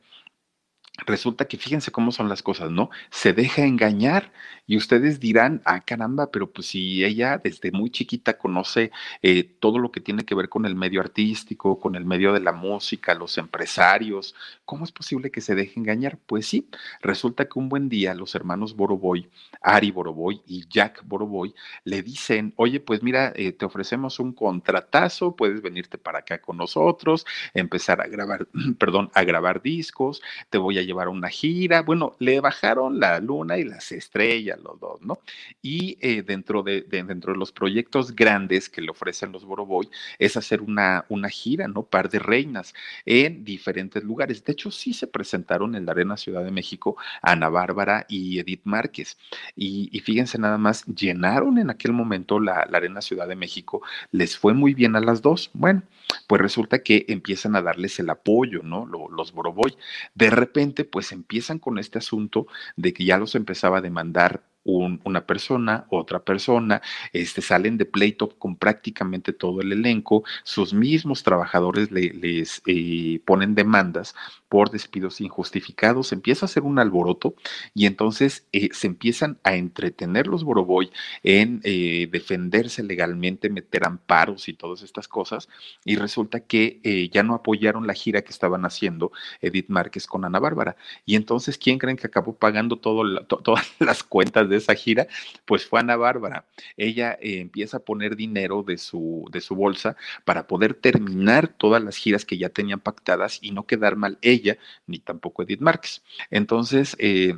resulta que fíjense cómo son las cosas, ¿no? Se deja engañar y ustedes dirán, ah, caramba, pero pues si ella desde muy chiquita conoce eh, todo lo que tiene que ver con el medio artístico, con el medio de la música, los empresarios, ¿cómo es posible que se deje engañar? Pues sí, resulta que un buen día los hermanos Boroboy, Ari Boroboy y Jack Boroboy, le dicen, oye, pues mira, eh, te ofrecemos un contratazo, puedes venirte para acá con nosotros, empezar a grabar, perdón, a grabar discos, te voy a llevar a una gira. Bueno, le bajaron la luna y las estrellas, los dos, ¿no? Y eh, dentro, de, de, dentro de los proyectos grandes que le ofrecen los Boroboy es hacer una, una gira, ¿no? Par de reinas en diferentes lugares. De hecho, sí se presentaron en la Arena Ciudad de México Ana Bárbara y Edith Márquez. Y, y fíjense nada más, llenaron en aquel momento la, la Arena Ciudad de México. Les fue muy bien a las dos. Bueno, pues resulta que empiezan a darles el apoyo, ¿no? Los Boroboy. De repente, pues empiezan con este asunto de que ya los empezaba a demandar un, una persona, otra persona, este, salen de pleito con prácticamente todo el elenco, sus mismos trabajadores le, les eh, ponen demandas por despidos injustificados, empieza a hacer un alboroto y entonces eh, se empiezan a entretener los Boroboy en eh, defenderse legalmente, meter amparos y todas estas cosas y resulta que eh, ya no apoyaron la gira que estaban haciendo Edith Márquez con Ana Bárbara y entonces ¿quién creen que acabó pagando todo to todas las cuentas de esa gira? Pues fue Ana Bárbara. Ella eh, empieza a poner dinero de su, de su bolsa para poder terminar todas las giras que ya tenían pactadas y no quedar mal ella ni tampoco Edith Márquez. Entonces, eh,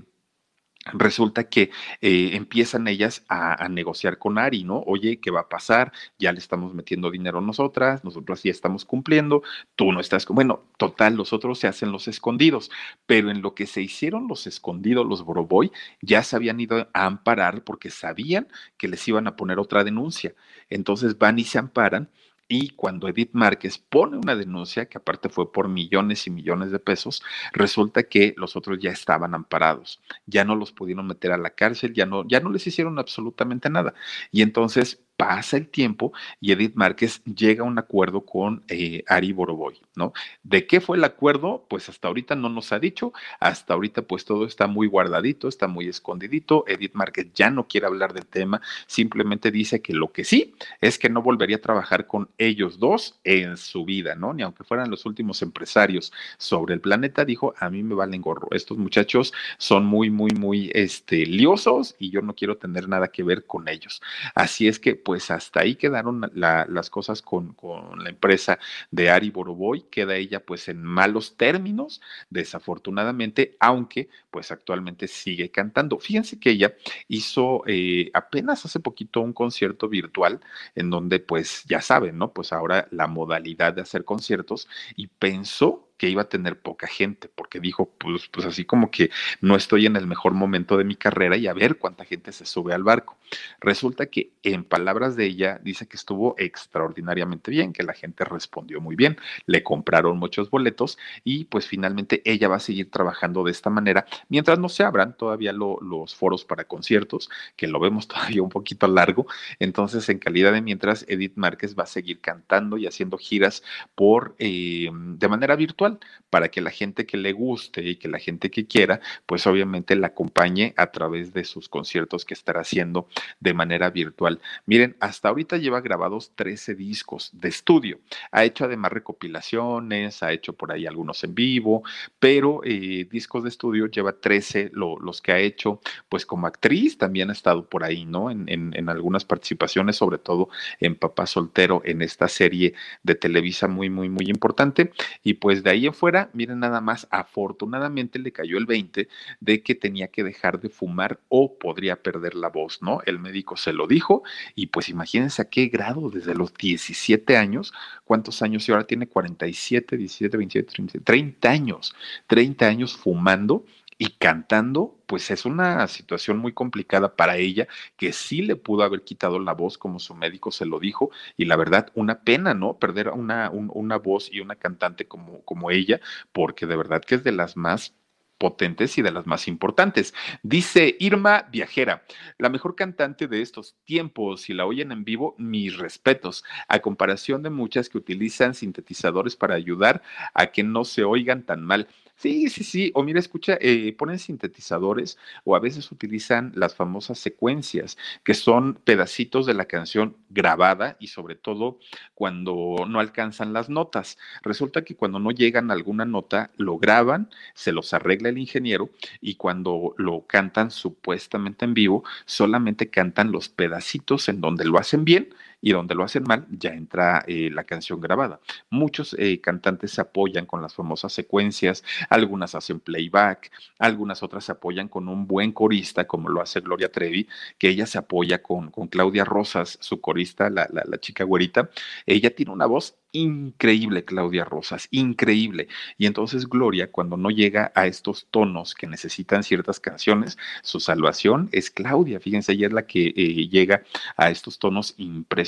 resulta que eh, empiezan ellas a, a, negociar con Ari, ¿no? Oye, ¿qué va a pasar? Ya le estamos metiendo dinero nosotras, nosotros ya estamos cumpliendo, tú no estás, bueno, total, los otros se hacen los escondidos, pero en lo que se hicieron los escondidos, los Boroboy, ya se habían ido a amparar porque sabían que les iban a poner otra denuncia. Entonces van y se amparan y cuando Edith Márquez pone una denuncia, que aparte fue por millones y millones de pesos, resulta que los otros ya estaban amparados, ya no los pudieron meter a la cárcel, ya no, ya no les hicieron absolutamente nada. Y entonces pasa el tiempo y Edith Márquez llega a un acuerdo con eh, Ari Boroboy, ¿no? ¿De qué fue el acuerdo? Pues hasta ahorita no nos ha dicho, hasta ahorita pues todo está muy guardadito, está muy escondidito, Edith Márquez ya no quiere hablar del tema, simplemente dice que lo que sí es que no volvería a trabajar con ellos dos en su vida, ¿no? Ni aunque fueran los últimos empresarios sobre el planeta, dijo, a mí me valen gorro, estos muchachos son muy, muy, muy, este, liosos y yo no quiero tener nada que ver con ellos. Así es que pues hasta ahí quedaron la, las cosas con, con, la empresa de Ari Boroboy, queda ella pues en malos términos, desafortunadamente, aunque pues actualmente sigue cantando. Fíjense que ella hizo eh, apenas hace poquito un concierto virtual en donde pues ya saben, ¿no? Pues ahora la modalidad de hacer conciertos y pensó que iba a tener poca gente, porque dijo, pues, pues así como que no estoy en el mejor momento de mi carrera y a ver cuánta gente se sube al barco. Resulta que en palabras de ella dice que estuvo extraordinariamente bien, que la gente respondió muy bien, le compraron muchos boletos y pues finalmente ella va a seguir trabajando de esta manera mientras no se abran todavía lo, los foros para conciertos, que lo vemos todavía un poquito largo. Entonces, en calidad de mientras, Edith Márquez va a seguir cantando y haciendo giras por eh, de manera virtual para que la gente que le guste y que la gente que quiera, pues obviamente la acompañe a través de sus conciertos que estará haciendo de manera virtual. Miren, hasta ahorita lleva grabados 13 discos de estudio. Ha hecho además recopilaciones, ha hecho por ahí algunos en vivo, pero eh, discos de estudio lleva 13 los que ha hecho, pues como actriz también ha estado por ahí, ¿no? En, en algunas participaciones, sobre todo en Papá Soltero, en esta serie de Televisa muy, muy, muy importante. Y pues de ahí en fuera, miren nada más, afortunadamente le cayó el 20 de que tenía que dejar de fumar o podría perder la voz, ¿no? El médico se lo dijo y pues imagínense a qué grado desde los 17 años, cuántos años y ahora tiene 47, 17, 27, 30 años, 30 años fumando y cantando, pues es una situación muy complicada para ella, que sí le pudo haber quitado la voz, como su médico se lo dijo, y la verdad, una pena, ¿no? Perder una, una voz y una cantante como, como ella, porque de verdad que es de las más potentes y de las más importantes. Dice Irma Viajera, la mejor cantante de estos tiempos, si la oyen en vivo, mis respetos, a comparación de muchas que utilizan sintetizadores para ayudar a que no se oigan tan mal. Sí, sí, sí. O mira, escucha, eh, ponen sintetizadores o a veces utilizan las famosas secuencias, que son pedacitos de la canción grabada y sobre todo cuando no alcanzan las notas. Resulta que cuando no llegan a alguna nota, lo graban, se los el ingeniero y cuando lo cantan supuestamente en vivo, solamente cantan los pedacitos en donde lo hacen bien y donde lo hacen mal, ya entra eh, la canción grabada. Muchos eh, cantantes se apoyan con las famosas secuencias, algunas hacen playback, algunas otras se apoyan con un buen corista, como lo hace Gloria Trevi, que ella se apoya con, con Claudia Rosas, su corista, la, la, chica güerita. Ella tiene una voz increíble Claudia Rosas, increíble. Y entonces Gloria, cuando no llega a estos tonos que necesitan ciertas canciones, su salvación es Claudia. Fíjense, ella es la que eh, llega a estos tonos impresionantes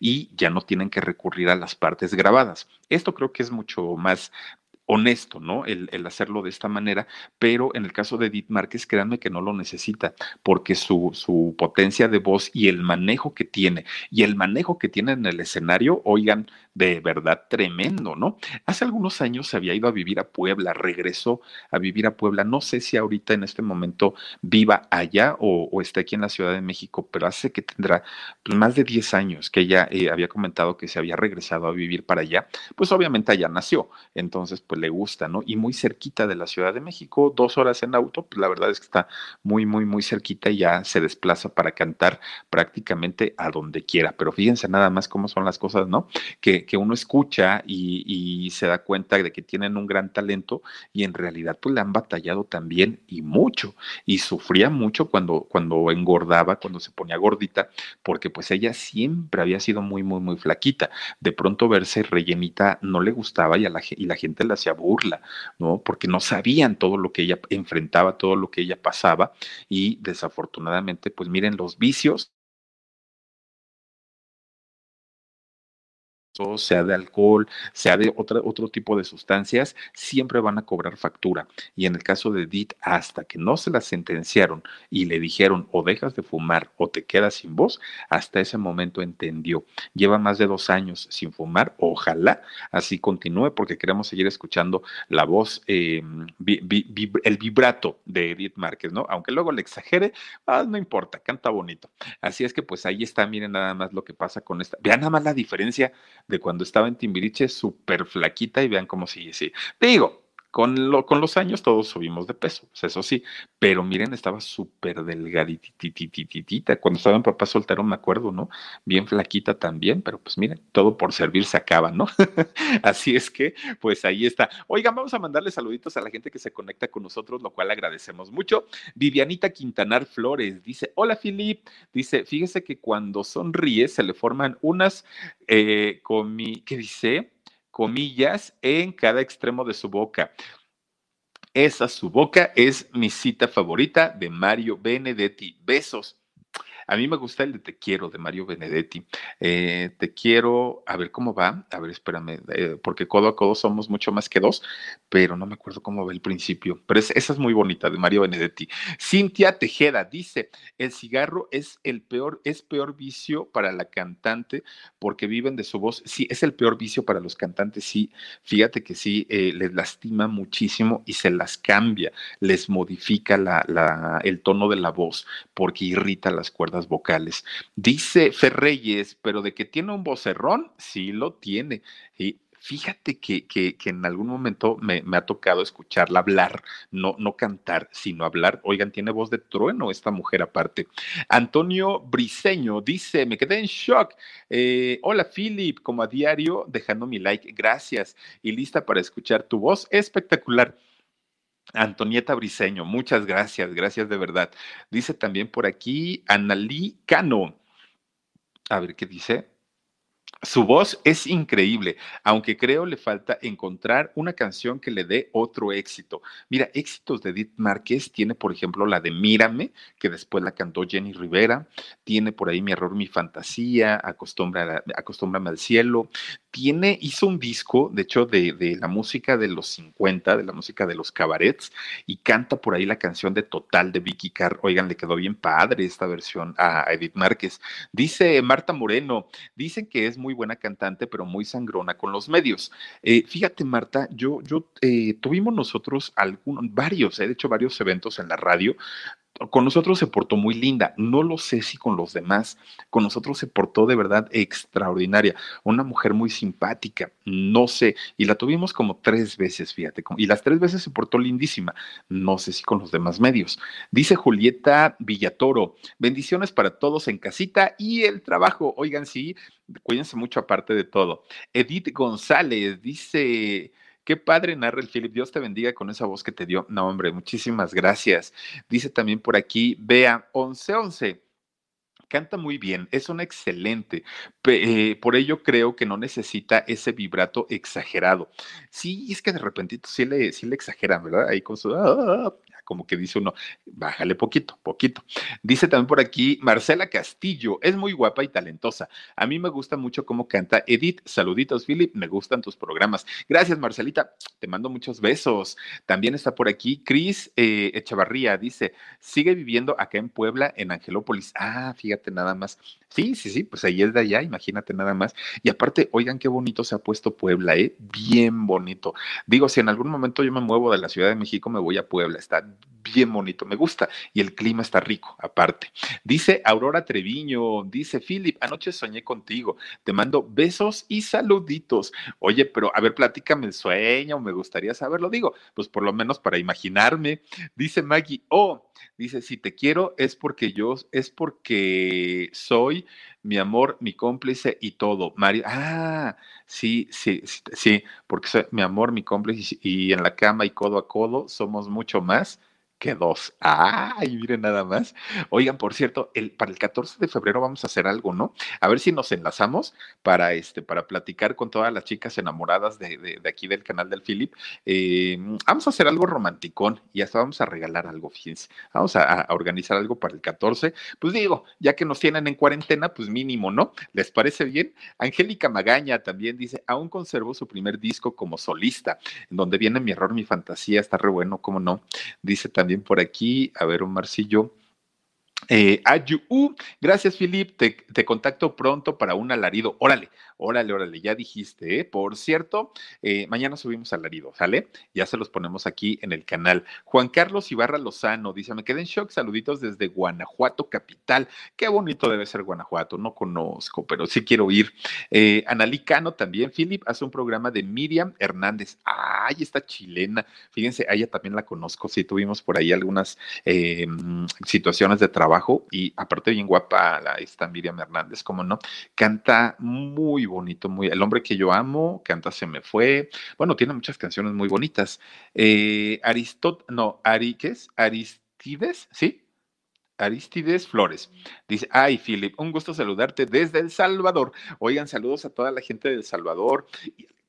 y ya no tienen que recurrir a las partes grabadas. Esto creo que es mucho más honesto, ¿no? El, hacerlo de esta manera, pero en el caso de Edith Márquez, créanme que no lo necesita, porque su, su potencia de voz y el manejo que tiene, y el manejo que tiene en el escenario, oigan, de verdad tremendo, ¿no? Hace algunos años se había ido a vivir a Puebla, regresó a vivir a Puebla, no sé si ahorita en este momento viva allá o, o esté aquí en la Ciudad de México, pero hace que tendrá más de 10 años que ella eh, había comentado que se había regresado a vivir para allá, pues obviamente allá nació, entonces pues le gusta, ¿no? Y muy cerquita de la Ciudad de México, dos horas en auto, pues la verdad es que está muy, muy, muy cerquita y ya se desplaza para cantar prácticamente a donde quiera, pero fíjense nada más cómo son las cosas, ¿no? Que, que uno escucha y, se da cuenta de que tienen un gran talento y en realidad pues le han batallado también y mucho y sufría mucho cuando, cuando engordaba, cuando se ponía gordita, porque pues ella siempre había sido muy, muy, muy flaquita. De pronto verse rellenita no le gustaba y, a la, y la gente le hacía burla, ¿no? Porque no sabían todo lo que ella enfrentaba, todo lo que ella pasaba y desafortunadamente pues miren los vicios sea de alcohol, sea de otra, otro tipo de sustancias, siempre van a cobrar factura. Y en el caso de Edith, hasta que no se la sentenciaron y le dijeron o dejas de fumar o te quedas sin voz, hasta ese momento entendió. Lleva más de dos años sin fumar, ojalá así continúe porque queremos seguir escuchando la voz, eh, el vibrato de Edith Márquez, ¿no? Aunque luego le exagere, ah, no importa, canta bonito. Así es que pues ahí está, miren nada más lo que pasa con esta. Vean nada más la diferencia de cuando estaba en Timbiriche, súper flaquita y vean cómo sigue, sí. Digo, con, lo, con los años todos subimos de peso, pues eso sí, pero miren, estaba súper delgadititititita. Cuando estaba en papá soltero, me acuerdo, ¿no? Bien flaquita también, pero pues miren, todo por servir se acaba, ¿no? Así es que, pues ahí está. Oigan, vamos a mandarle saluditos a la gente que se conecta con nosotros, lo cual agradecemos mucho. Vivianita Quintanar Flores dice: Hola, Filip. Dice: Fíjese que cuando sonríe se le forman unas, eh, con mi, ¿qué dice? Comillas en cada extremo de su boca. Esa su boca es mi cita favorita de Mario Benedetti. Besos. A mí me gusta el de Te quiero de Mario Benedetti. Eh, te quiero, a ver cómo va. A ver, espérame, eh, porque codo a codo somos mucho más que dos, pero no me acuerdo cómo va el principio. Pero esa es muy bonita de Mario Benedetti. Cintia Tejeda dice: el cigarro es el peor, es peor vicio para la cantante porque viven de su voz. Sí, es el peor vicio para los cantantes. Sí, fíjate que sí, eh, les lastima muchísimo y se las cambia, les modifica el tono de la voz porque irrita las cuerdas vocales. Dice Ferreyes, pero de que tiene un vocerrón, sí lo tiene. Y Fíjate que, que, en algún momento me, ha tocado escucharla hablar, no, no cantar, sino hablar. Oigan, tiene voz de trueno esta mujer aparte. Antonio Briseño dice, me quedé en shock. Eh, hola Philip, como a diario, dejando mi like, gracias. Y lista para escuchar tu voz espectacular. Antonieta Briseño, muchas gracias, gracias de verdad. Dice también por aquí Analí Cano. A ver qué dice. Su voz es increíble, aunque creo le falta encontrar una canción que le dé otro éxito. Mira, éxitos de Edith Márquez tiene, por ejemplo, la de Mírame, que después la cantó Jenny Rivera, tiene por ahí Mi error, mi fantasía, Acostúmbrame al cielo, tiene, hizo un disco, de hecho, de, de, la música de los 50, de la música de los cabarets, y canta por ahí la canción de Total de Vicky Carr. Oigan, le quedó bien padre esta versión a Edith Márquez. Dice Marta Moreno, dicen que es muy buena cantante, pero muy sangrona con los medios. Eh, fíjate, Marta, yo, yo eh, tuvimos nosotros algunos, varios, eh, hecho varios eventos en la radio con nosotros se portó muy linda. No lo sé si con los demás. Con nosotros se portó de verdad extraordinaria. Una mujer muy simpática. No sé. Y la tuvimos como tres veces, fíjate. Y las tres veces se portó lindísima. No sé si con los demás medios. Dice Julieta Villatoro. Bendiciones para todos en casita y el trabajo. Oigan, sí, cuídense mucho aparte de todo. Edith González dice. Qué padre narra el Philip. Dios te bendiga con esa voz que te dio. No, hombre, muchísimas gracias. Dice también por aquí, vea, 1111 canta muy bien, es una excelente. Eh, por ello creo que no necesita ese vibrato exagerado. Sí, es que de repente sí le, sí le exageran, ¿verdad? Ahí con su... Ah, como que dice uno, bájale poquito, poquito. Dice también por aquí Marcela Castillo, es muy guapa y talentosa. A mí me gusta mucho cómo canta Edith. Saluditos, Philip, me gustan tus programas. Gracias, Marcelita, te mando muchos besos. También está por aquí Cris eh, Echavarría, dice, sigue viviendo acá en Puebla, en Angelópolis. Ah, fíjate nada más. Sí, sí, sí, pues ahí es de allá, imagínate nada más. Y aparte, oigan qué bonito se ha puesto Puebla, ¿eh? Bien bonito. Digo, si en algún momento yo me muevo de la Ciudad de México, me voy a Puebla, está bien bonito, me gusta. Y el clima está rico, aparte. Dice Aurora Treviño, dice Philip, anoche soñé contigo, te mando besos y saluditos. Oye, pero a ver, platícame el sueño, me gustaría saberlo. Digo, pues por lo menos para imaginarme. Dice Maggie, oh, Dice, si te quiero es porque yo, es porque soy mi amor, mi cómplice y todo. Mario, ah, sí, sí, sí, porque soy mi amor, mi cómplice y en la cama y codo a codo somos mucho más que dos. ¡Ay, miren nada más! Oigan, por cierto, el, para el 14 de febrero vamos a hacer algo, ¿no? A ver si nos enlazamos para, este, para platicar con todas las chicas enamoradas de, de, aquí del canal del Philip. Eh, vamos a hacer algo romanticón y hasta vamos a regalar algo, fíjense. Vamos a, a, organizar algo para el 14. Pues digo, ya que nos tienen en cuarentena, pues mínimo, ¿no? ¿Les parece bien? Angélica Magaña también dice, aún conservo su primer disco como solista, en donde viene mi error, mi fantasía, está re bueno, ¿cómo no? Dice también también por aquí, a ver, un Marcillo. Eh, gracias, Filip. Te, te, contacto pronto para un alarido. Órale, órale, órale, ya dijiste, ¿eh? Por cierto, eh, mañana subimos alarido, ¿sale? Ya se los ponemos aquí en el canal. Juan Carlos Ibarra Lozano dice: Me quedé en shock. Saluditos desde Guanajuato, capital. Qué bonito debe ser Guanajuato. No conozco, pero sí quiero ir. Eh, Analí Cano también. Filip hace un programa de Miriam Hernández. Ay, esta chilena. Fíjense, ella también la conozco. Sí, tuvimos por ahí algunas eh, situaciones de trabajo y aparte bien guapa la, esta Miriam Hernández, como no, canta muy bonito, muy, el hombre que yo amo, canta Se me fue, bueno, tiene muchas canciones muy bonitas. Eh, Aristot, no, Ari, Aristides, ¿sí? Aristides Flores. Dice, ay, Philip, un gusto saludarte desde El Salvador. Oigan, saludos a toda la gente de El Salvador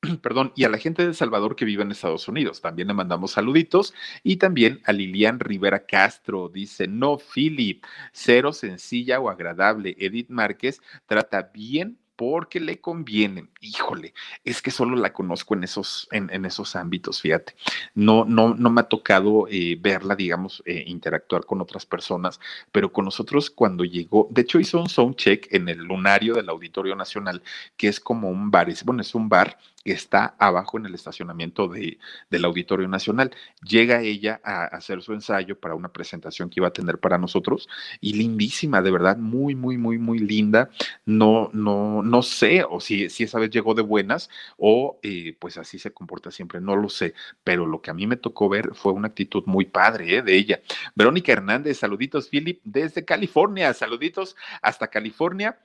perdón, y a la gente de El Salvador que vive en Estados Unidos. También le mandamos saluditos. Y también a Lilian Rivera Castro, dice, no, Philip, cero sencilla o agradable. Edith Márquez trata bien porque le conviene. Híjole, es que solo la conozco en esos, en, en esos ámbitos, fíjate. No, no, no me ha tocado eh, verla, digamos, eh, interactuar con otras personas, pero con nosotros cuando llegó, de hecho hizo un sound check en el lunario del Auditorio Nacional, que es como un bar, es, bueno, es un bar está abajo en el estacionamiento de, del Auditorio Nacional. Llega ella a hacer su ensayo para una presentación que iba a tener para nosotros y lindísima, de verdad, muy, muy, muy, muy linda. No, no, no sé, o si, si esa vez llegó de buenas o eh, pues así se comporta siempre, no lo sé, pero lo que a mí me tocó ver fue una actitud muy padre eh, de ella. Verónica Hernández, saluditos, Philip, desde California, saluditos hasta California.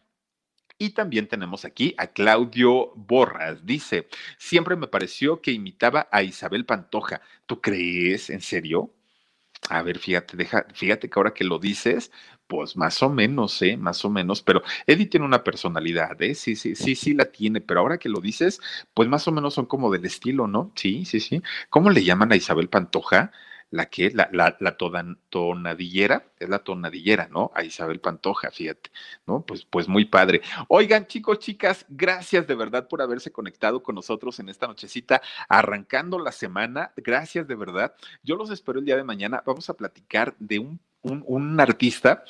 Y también tenemos aquí a Claudio Borras. Dice, siempre me pareció que imitaba a Isabel Pantoja. ¿Tú crees? ¿En serio? A ver, fíjate, deja, fíjate que ahora que lo dices, pues más o menos, ¿eh? Más o menos, pero Eddie tiene una personalidad, ¿eh? Sí, sí, sí, sí la tiene, pero ahora que lo dices, pues más o menos son como del estilo, ¿no? Sí, sí, sí. ¿Cómo le llaman a Isabel Pantoja? La que, la, la, la tonadillera, es la tonadillera, ¿no? A Isabel Pantoja, fíjate, ¿no? Pues, pues muy padre. Oigan, chicos, chicas, gracias de verdad por haberse conectado con nosotros en esta nochecita, arrancando la semana. Gracias de verdad. Yo los espero el día de mañana. Vamos a platicar de un, un, un artista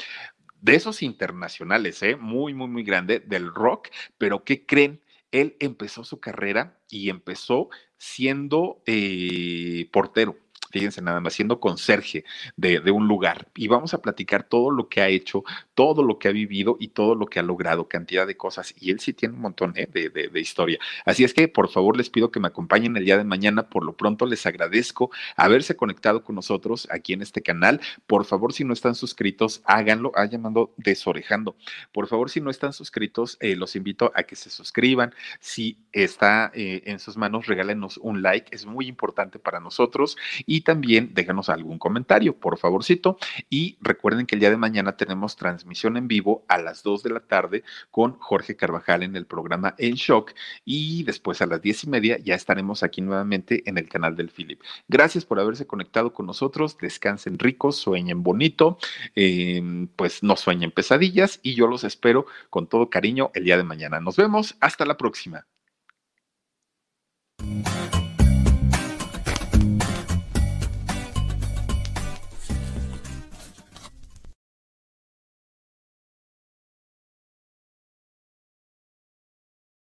de esos internacionales, ¿eh? Muy, muy, muy grande del rock, pero ¿qué creen? Él empezó su carrera y empezó siendo eh, portero fíjense nada más, siendo conserje de, un lugar. Y vamos a platicar todo lo que ha hecho, todo lo que ha vivido y todo lo que ha logrado, cantidad de cosas. Y él sí tiene un montón ¿eh? de, historia. Así es que, por favor, les pido que me acompañen el día de mañana. Por lo pronto, les agradezco haberse conectado con nosotros aquí en este canal. Por favor, si no están suscritos, háganlo. Ah, llamando desorejando. Por favor, si no están suscritos, eh, los invito a que se suscriban. Si está eh, en sus manos, regálenos un like. Es muy importante para nosotros. Y también déjanos algún comentario, por favorcito. Y recuerden que el día de mañana tenemos transmisión en vivo a las 2 de la tarde con Jorge Carvajal en el programa En Shock. Y después a las 10 y media ya estaremos aquí nuevamente en el canal del Philip. Gracias por haberse conectado con nosotros. Descansen ricos, sueñen bonito, eh, pues no sueñen pesadillas. Y yo los espero con todo cariño el día de mañana. Nos vemos. Hasta la próxima.